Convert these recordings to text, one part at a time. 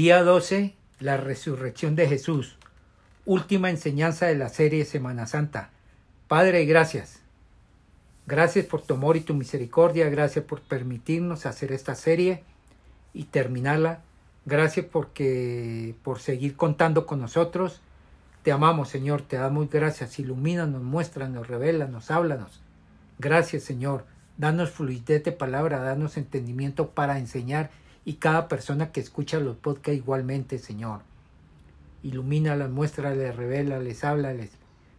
Día 12. La resurrección de Jesús. Última enseñanza de la serie Semana Santa. Padre, gracias. Gracias por tu amor y tu misericordia. Gracias por permitirnos hacer esta serie y terminarla. Gracias porque por seguir contando con nosotros. Te amamos, Señor. Te damos gracias. Ilumínanos, muéstranos, revelanos, háblanos. Gracias, Señor. Danos fluidez de palabra, danos entendimiento para enseñar y cada persona que escucha los podcasts igualmente, Señor. Ilumínalas, muéstrales, revélales, háblales,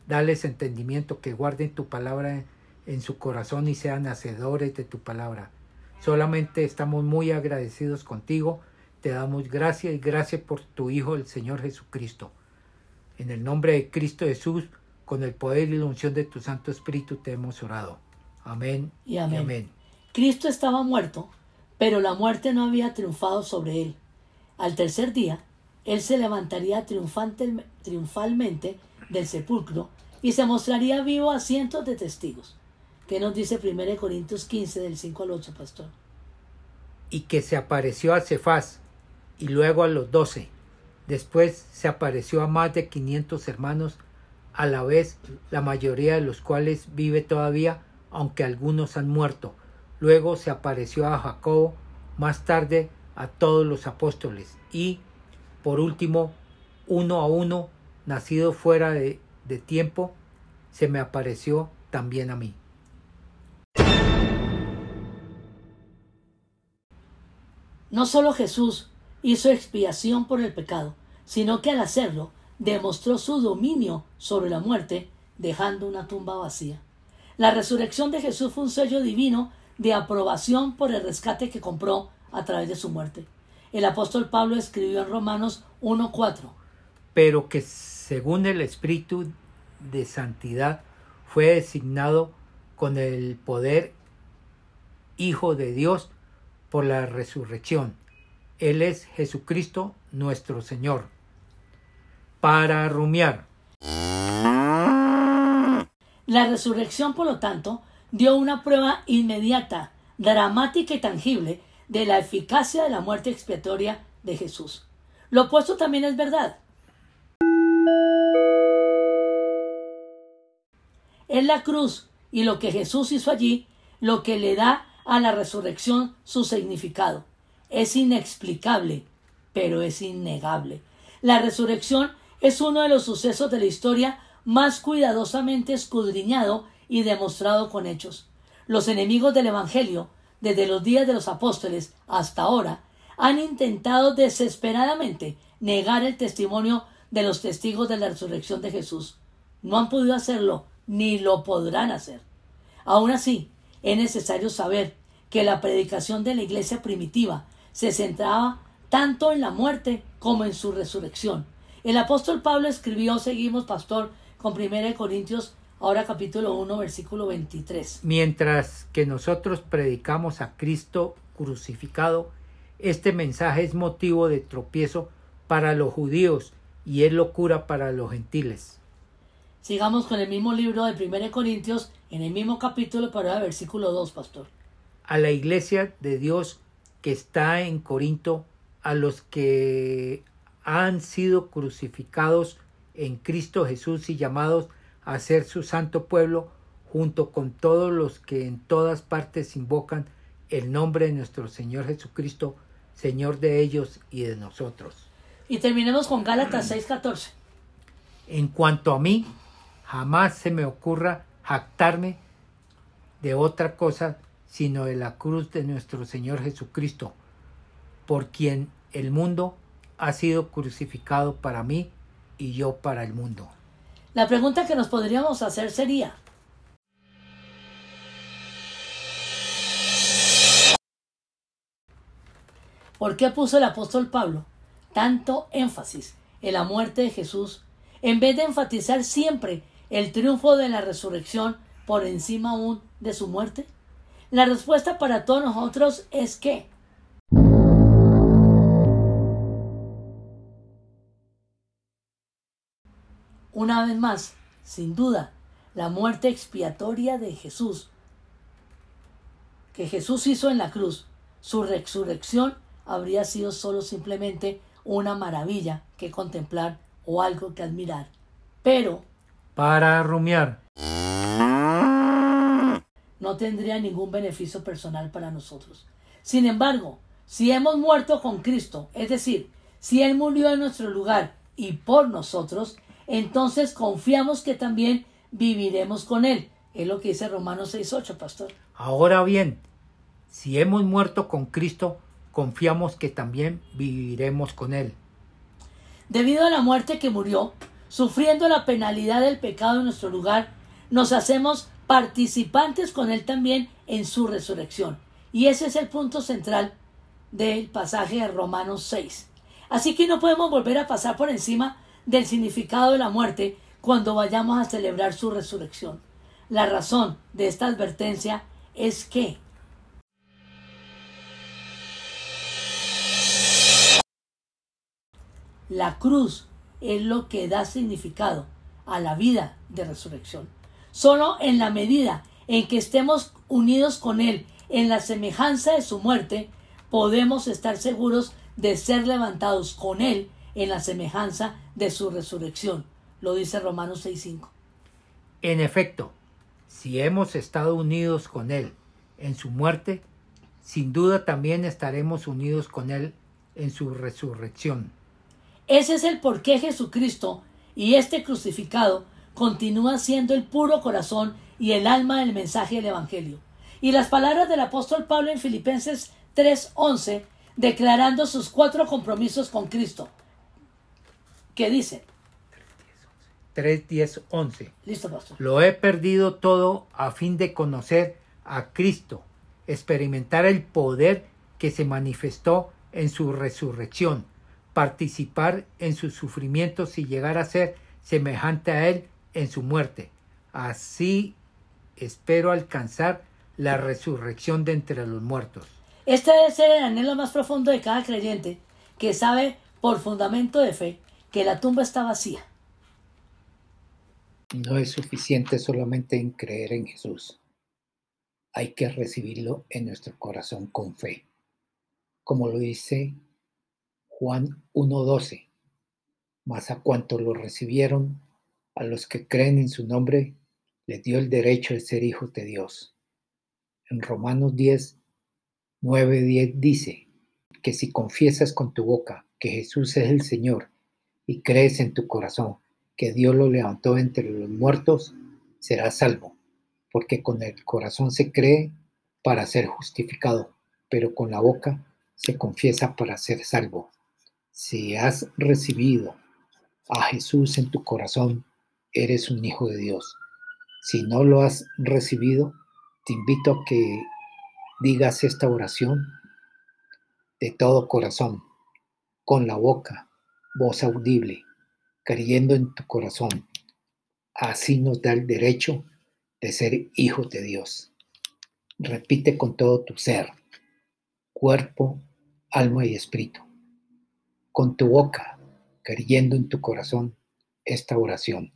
dales entendimiento, que guarden tu palabra en su corazón y sean hacedores de tu palabra. Solamente estamos muy agradecidos contigo, te damos gracias y gracias por tu Hijo, el Señor Jesucristo. En el nombre de Cristo Jesús, con el poder y la unción de tu Santo Espíritu, te hemos orado. Amén y amén. Cristo estaba muerto pero la muerte no había triunfado sobre él. Al tercer día, él se levantaría triunfalmente del sepulcro y se mostraría vivo a cientos de testigos. ¿Qué nos dice 1 Corintios 15 del 5 al 8, pastor? Y que se apareció a Cefás y luego a los doce. Después se apareció a más de 500 hermanos, a la vez la mayoría de los cuales vive todavía, aunque algunos han muerto. Luego se apareció a Jacobo, más tarde a todos los apóstoles y, por último, uno a uno, nacido fuera de, de tiempo, se me apareció también a mí. No solo Jesús hizo expiación por el pecado, sino que al hacerlo demostró su dominio sobre la muerte, dejando una tumba vacía. La resurrección de Jesús fue un sello divino de aprobación por el rescate que compró a través de su muerte. El apóstol Pablo escribió en Romanos 1.4. Pero que según el Espíritu de Santidad fue designado con el poder Hijo de Dios por la resurrección. Él es Jesucristo nuestro Señor. Para rumiar. La resurrección, por lo tanto, dio una prueba inmediata, dramática y tangible de la eficacia de la muerte expiatoria de Jesús. Lo opuesto también es verdad. Es la cruz y lo que Jesús hizo allí lo que le da a la resurrección su significado. Es inexplicable, pero es innegable. La resurrección es uno de los sucesos de la historia más cuidadosamente escudriñado y demostrado con hechos. Los enemigos del Evangelio, desde los días de los apóstoles hasta ahora, han intentado desesperadamente negar el testimonio de los testigos de la resurrección de Jesús. No han podido hacerlo, ni lo podrán hacer. Aún así, es necesario saber que la predicación de la iglesia primitiva se centraba tanto en la muerte como en su resurrección. El apóstol Pablo escribió, seguimos, pastor, con 1 Corintios Ahora capítulo 1, versículo 23. Mientras que nosotros predicamos a Cristo crucificado, este mensaje es motivo de tropiezo para los judíos y es locura para los gentiles. Sigamos con el mismo libro de 1 Corintios, en el mismo capítulo, para el versículo 2, pastor. A la iglesia de Dios que está en Corinto, a los que han sido crucificados en Cristo Jesús y llamados a ser su santo pueblo junto con todos los que en todas partes invocan el nombre de nuestro Señor Jesucristo, Señor de ellos y de nosotros. Y terminemos con Gálatas 6:14. En cuanto a mí, jamás se me ocurra jactarme de otra cosa sino de la cruz de nuestro Señor Jesucristo, por quien el mundo ha sido crucificado para mí y yo para el mundo. La pregunta que nos podríamos hacer sería, ¿por qué puso el apóstol Pablo tanto énfasis en la muerte de Jesús en vez de enfatizar siempre el triunfo de la resurrección por encima aún de su muerte? La respuesta para todos nosotros es que Una vez más, sin duda, la muerte expiatoria de Jesús, que Jesús hizo en la cruz, su resurrección habría sido solo simplemente una maravilla que contemplar o algo que admirar. Pero Para rumiar. no tendría ningún beneficio personal para nosotros. Sin embargo, si hemos muerto con Cristo, es decir, si Él murió en nuestro lugar y por nosotros, entonces confiamos que también viviremos con Él. Es lo que dice Romanos 6.8, pastor. Ahora bien, si hemos muerto con Cristo, confiamos que también viviremos con Él. Debido a la muerte que murió, sufriendo la penalidad del pecado en nuestro lugar, nos hacemos participantes con Él también en su resurrección. Y ese es el punto central del pasaje de Romanos 6. Así que no podemos volver a pasar por encima del significado de la muerte cuando vayamos a celebrar su resurrección. La razón de esta advertencia es que la cruz es lo que da significado a la vida de resurrección. Solo en la medida en que estemos unidos con Él en la semejanza de su muerte, podemos estar seguros de ser levantados con Él en la semejanza de su resurrección. Lo dice Romanos 6.5. En efecto, si hemos estado unidos con Él en su muerte, sin duda también estaremos unidos con Él en su resurrección. Ese es el por qué Jesucristo y este crucificado continúa siendo el puro corazón y el alma del mensaje del Evangelio. Y las palabras del apóstol Pablo en Filipenses 3:11, declarando sus cuatro compromisos con Cristo, que dice, 3, 10, 11. listo pastor, Lo he perdido todo a fin de conocer a Cristo, experimentar el poder que se manifestó en su resurrección, participar en sus sufrimientos y llegar a ser semejante a Él en su muerte. Así espero alcanzar la resurrección de entre los muertos. Este debe ser el anhelo más profundo de cada creyente que sabe por fundamento de fe que la tumba está vacía. No es suficiente solamente en creer en Jesús. Hay que recibirlo en nuestro corazón con fe. Como lo dice Juan 1.12. Mas a cuantos lo recibieron, a los que creen en su nombre, les dio el derecho de ser hijos de Dios. En Romanos 10, 9, 10 dice que si confiesas con tu boca que Jesús es el Señor y crees en tu corazón que Dios lo levantó entre los muertos, serás salvo, porque con el corazón se cree para ser justificado, pero con la boca se confiesa para ser salvo. Si has recibido a Jesús en tu corazón, eres un hijo de Dios. Si no lo has recibido, te invito a que digas esta oración de todo corazón, con la boca, voz audible, creyendo en tu corazón. Así nos da el derecho de ser hijos de Dios. Repite con todo tu ser, cuerpo, alma y espíritu. Con tu boca, creyendo en tu corazón esta oración.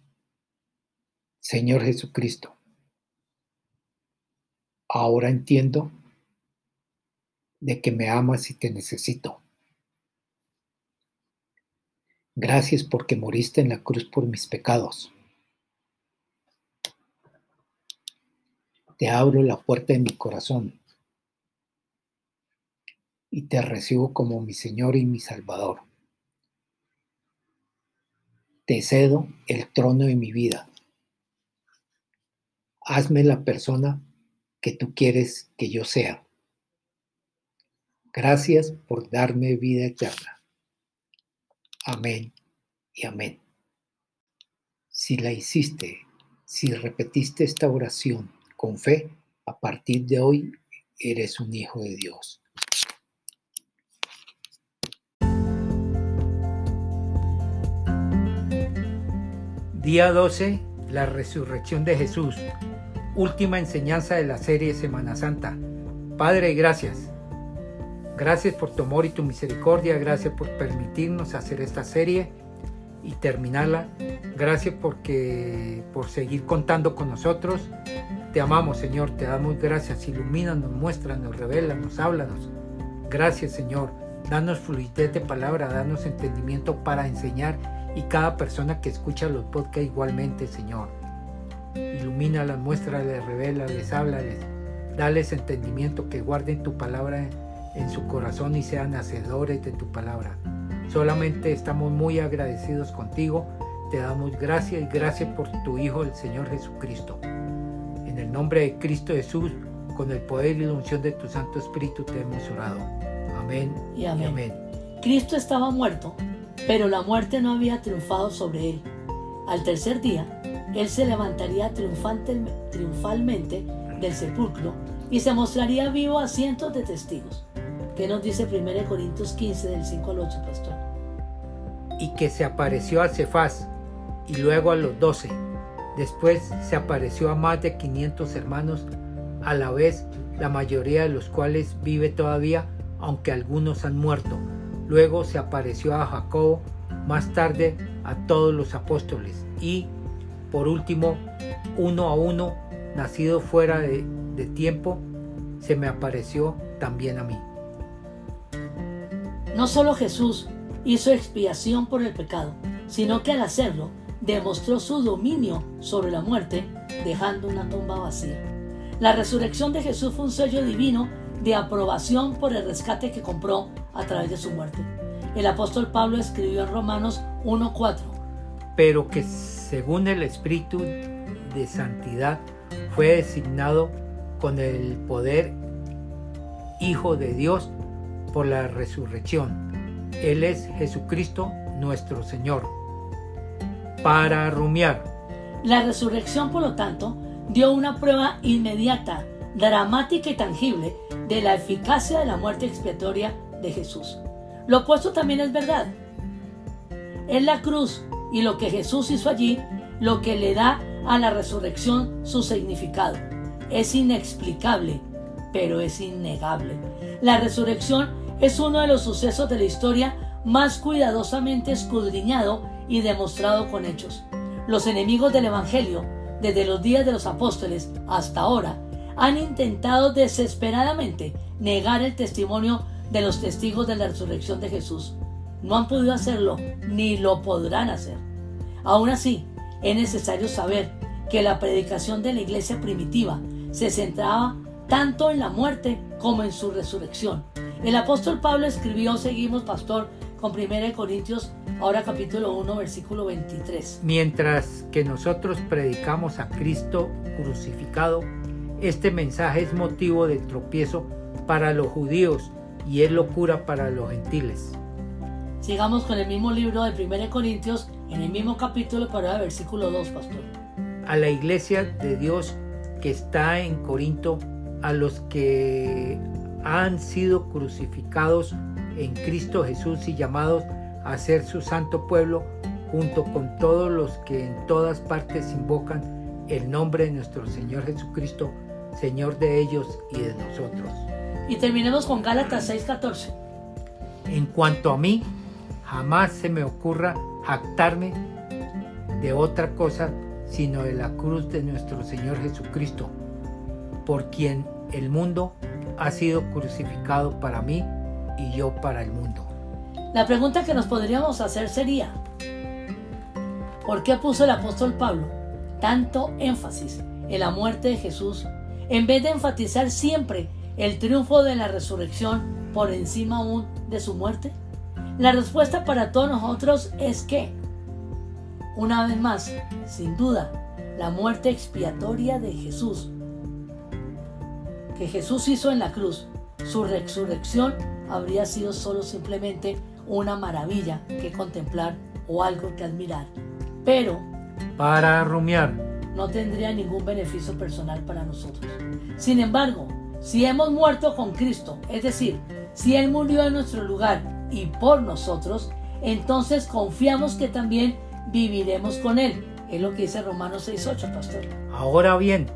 Señor Jesucristo, ahora entiendo de que me amas y te necesito. Gracias porque moriste en la cruz por mis pecados. Te abro la puerta de mi corazón y te recibo como mi Señor y mi Salvador. Te cedo el trono de mi vida. Hazme la persona que tú quieres que yo sea. Gracias por darme vida eterna. Amén y amén. Si la hiciste, si repetiste esta oración con fe, a partir de hoy eres un hijo de Dios. Día 12, la resurrección de Jesús. Última enseñanza de la serie Semana Santa. Padre, gracias. Gracias por tu amor y tu misericordia. Gracias por permitirnos hacer esta serie y terminarla. Gracias porque por seguir contando con nosotros. Te amamos, Señor. Te damos gracias. Ilumínanos, muéstranos, revélanos, háblanos. Gracias, Señor, danos fluidez de palabra, danos entendimiento para enseñar y cada persona que escucha los podcasts igualmente, Señor. Ilumínalas, muéstrales, revela, les habla, les dales entendimiento, que guarden tu palabra en su corazón y sean hacedores de tu palabra. Solamente estamos muy agradecidos contigo. Te damos gracias y gracias por tu Hijo, el Señor Jesucristo. En el nombre de Cristo Jesús, con el poder y la unción de tu Santo Espíritu te hemos orado. Amén y amén. Cristo estaba muerto, pero la muerte no había triunfado sobre él. Al tercer día, él se levantaría triunfalmente del sepulcro y se mostraría vivo a cientos de testigos. ¿Qué nos dice 1 Corintios 15 del 5 al 8, pastor? Y que se apareció a Cefás y luego a los doce. Después se apareció a más de 500 hermanos, a la vez la mayoría de los cuales vive todavía, aunque algunos han muerto. Luego se apareció a Jacobo, más tarde a todos los apóstoles y, por último, uno a uno, nacido fuera de, de tiempo, se me apareció también a mí. No solo Jesús hizo expiación por el pecado, sino que al hacerlo demostró su dominio sobre la muerte, dejando una tumba vacía. La resurrección de Jesús fue un sello divino de aprobación por el rescate que compró a través de su muerte. El apóstol Pablo escribió en Romanos 1.4. Pero que según el Espíritu de Santidad fue designado con el poder Hijo de Dios por la resurrección. Él es Jesucristo nuestro Señor. Para rumiar. La resurrección, por lo tanto, dio una prueba inmediata, dramática y tangible de la eficacia de la muerte expiatoria de Jesús. Lo opuesto también es verdad. Es la cruz y lo que Jesús hizo allí lo que le da a la resurrección su significado. Es inexplicable, pero es innegable. La resurrección es uno de los sucesos de la historia más cuidadosamente escudriñado y demostrado con hechos. Los enemigos del Evangelio, desde los días de los apóstoles hasta ahora, han intentado desesperadamente negar el testimonio de los testigos de la resurrección de Jesús. No han podido hacerlo, ni lo podrán hacer. Aún así, es necesario saber que la predicación de la iglesia primitiva se centraba tanto en la muerte como en su resurrección. El apóstol Pablo escribió, seguimos pastor, con 1 Corintios, ahora capítulo 1, versículo 23. Mientras que nosotros predicamos a Cristo crucificado, este mensaje es motivo de tropiezo para los judíos y es locura para los gentiles. Sigamos con el mismo libro de 1 Corintios, en el mismo capítulo, para el versículo 2, pastor. A la iglesia de Dios que está en Corinto, a los que han sido crucificados en Cristo Jesús y llamados a ser su santo pueblo, junto con todos los que en todas partes invocan el nombre de nuestro Señor Jesucristo, Señor de ellos y de nosotros. Y terminemos con Gálatas 6:14. En cuanto a mí, jamás se me ocurra jactarme de otra cosa sino de la cruz de nuestro Señor Jesucristo, por quien el mundo ha sido crucificado para mí y yo para el mundo. La pregunta que nos podríamos hacer sería, ¿por qué puso el apóstol Pablo tanto énfasis en la muerte de Jesús en vez de enfatizar siempre el triunfo de la resurrección por encima aún de su muerte? La respuesta para todos nosotros es que, una vez más, sin duda, la muerte expiatoria de Jesús que Jesús hizo en la cruz, su resurrección habría sido solo simplemente una maravilla que contemplar o algo que admirar. Pero, para rumiar, no tendría ningún beneficio personal para nosotros. Sin embargo, si hemos muerto con Cristo, es decir, si Él murió en nuestro lugar y por nosotros, entonces confiamos que también viviremos con Él. Es lo que dice Romanos 6.8, pastor. Ahora bien,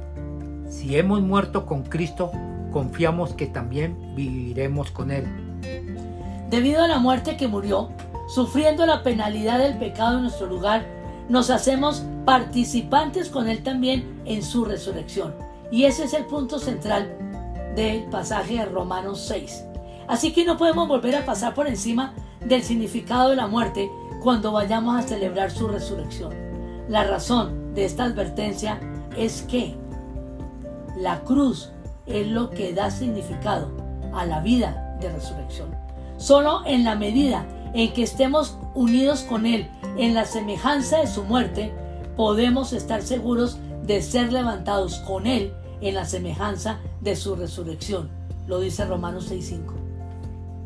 si hemos muerto con Cristo, confiamos que también viviremos con Él. Debido a la muerte que murió, sufriendo la penalidad del pecado en nuestro lugar, nos hacemos participantes con Él también en su resurrección. Y ese es el punto central del pasaje de Romanos 6. Así que no podemos volver a pasar por encima del significado de la muerte cuando vayamos a celebrar su resurrección. La razón de esta advertencia es que la cruz es lo que da significado a la vida de resurrección. Solo en la medida en que estemos unidos con Él en la semejanza de su muerte, podemos estar seguros de ser levantados con Él en la semejanza de su resurrección. Lo dice Romanos 6.5.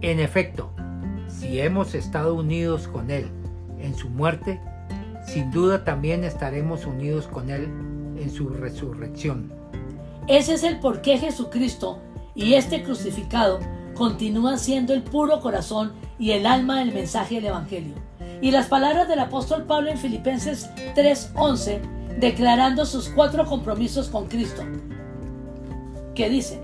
En efecto, si hemos estado unidos con Él en su muerte, sin duda también estaremos unidos con Él en su resurrección. Ese es el por qué Jesucristo y este crucificado continúan siendo el puro corazón y el alma del mensaje del Evangelio. Y las palabras del apóstol Pablo en Filipenses 3:11, declarando sus cuatro compromisos con Cristo. ¿Qué dice?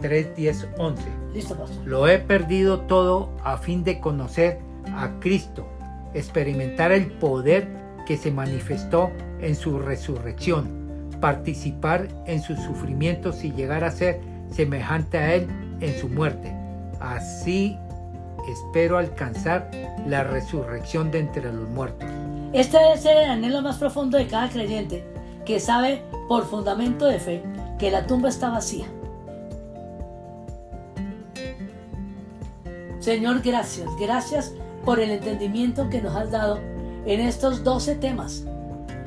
3, 10, 11. Listo, pastor. Lo he perdido todo a fin de conocer a Cristo, experimentar el poder que se manifestó en su resurrección, participar en sus sufrimientos y llegar a ser semejante a Él en su muerte. Así espero alcanzar la resurrección de entre los muertos. Este debe ser el anhelo más profundo de cada creyente, que sabe por fundamento de fe que la tumba está vacía. Señor, gracias, gracias por el entendimiento que nos has dado en estos 12 temas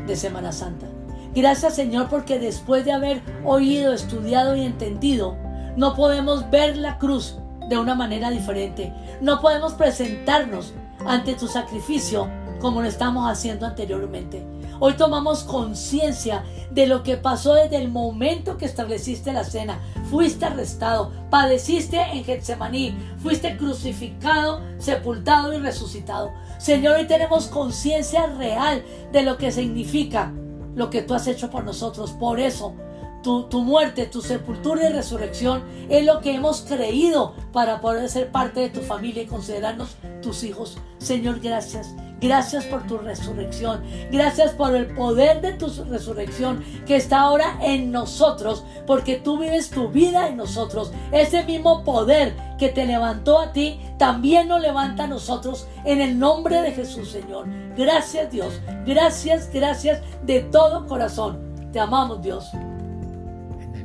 de Semana Santa. Gracias Señor porque después de haber oído, estudiado y entendido, no podemos ver la cruz de una manera diferente. No podemos presentarnos ante tu sacrificio como lo estamos haciendo anteriormente. Hoy tomamos conciencia de lo que pasó desde el momento que estableciste la cena. Fuiste arrestado, padeciste en Getsemaní, fuiste crucificado, sepultado y resucitado. Señor, hoy tenemos conciencia real de lo que significa lo que tú has hecho por nosotros. Por eso tu, muerte, tu sepultura y resurrección es lo que hemos creído para poder ser parte de tu familia y considerarnos tus hijos. Señor, gracias. Gracias por tu resurrección. Gracias por el poder de tu resurrección que está ahora en nosotros, porque tú vives tu vida en nosotros. Ese mismo poder que te levantó a ti, también nos levanta a nosotros en el nombre de Jesús, Señor. Gracias Dios. Gracias, gracias de todo corazón. Te amamos, Dios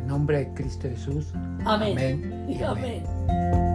nombre de Cristo Jesús. Amén. amén. amén.